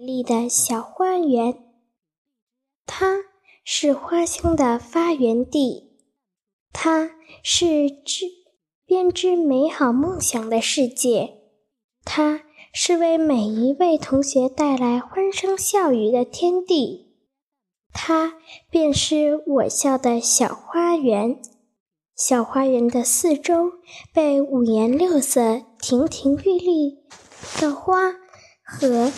美丽的小花园，它是花香的发源地，它是织编织美好梦想的世界，它是为每一位同学带来欢声笑语的天地，它便是我校的小花园。小花园的四周被五颜六色、亭亭玉立的花和。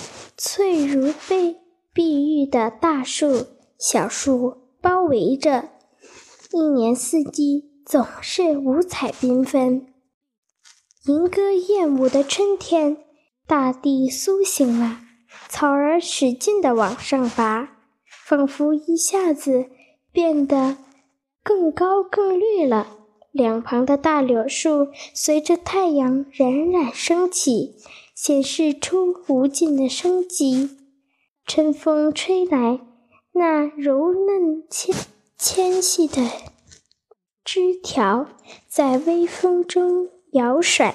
翠如被碧玉的大树、小树包围着，一年四季总是五彩缤纷。莺歌燕舞的春天，大地苏醒了，草儿使劲地往上拔，仿佛一下子变得更高更绿了。两旁的大柳树随着太阳冉冉升起。显示出无尽的生机。春风吹来，那柔嫩纤纤细的枝条在微风中摇甩，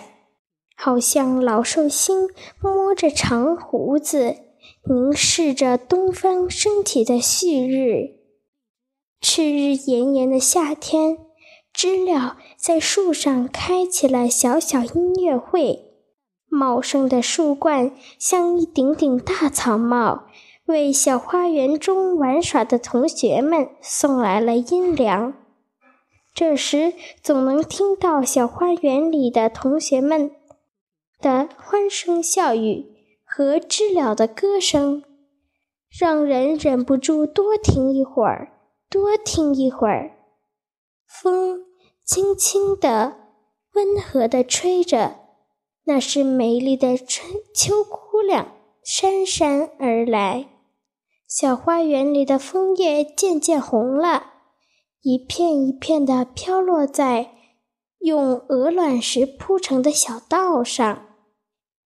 好像老寿星摸着长胡子，凝视着东方升起的旭日。赤日炎炎的夏天，知了在树上开起了小小音乐会。茂盛的树冠像一顶顶大草帽，为小花园中玩耍的同学们送来了阴凉。这时，总能听到小花园里的同学们的欢声笑语和知了的歌声，让人忍不住多听一会儿，多听一会儿。风轻轻地、温和地吹着。那是美丽的春秋姑娘姗姗而来，小花园里的枫叶渐渐红了，一片一片的飘落在用鹅卵石铺成的小道上，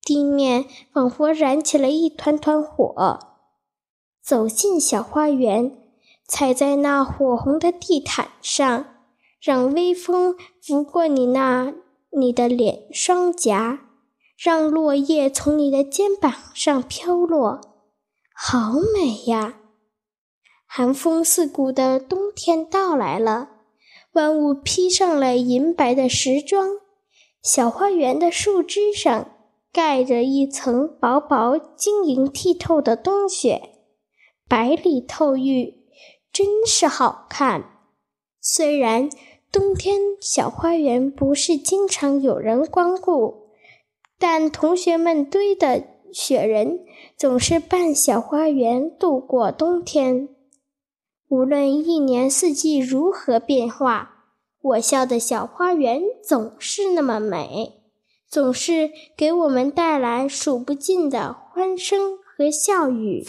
地面仿佛燃起了一团团火。走进小花园，踩在那火红的地毯上，让微风拂过你那你的脸双颊。让落叶从你的肩膀上飘落，好美呀！寒风刺骨的冬天到来了，万物披上了银白的时装，小花园的树枝上盖着一层薄薄、晶莹剔透的冬雪，白里透玉，真是好看。虽然冬天小花园不是经常有人光顾。但同学们堆的雪人总是伴小花园度过冬天。无论一年四季如何变化，我校的小花园总是那么美，总是给我们带来数不尽的欢声和笑语。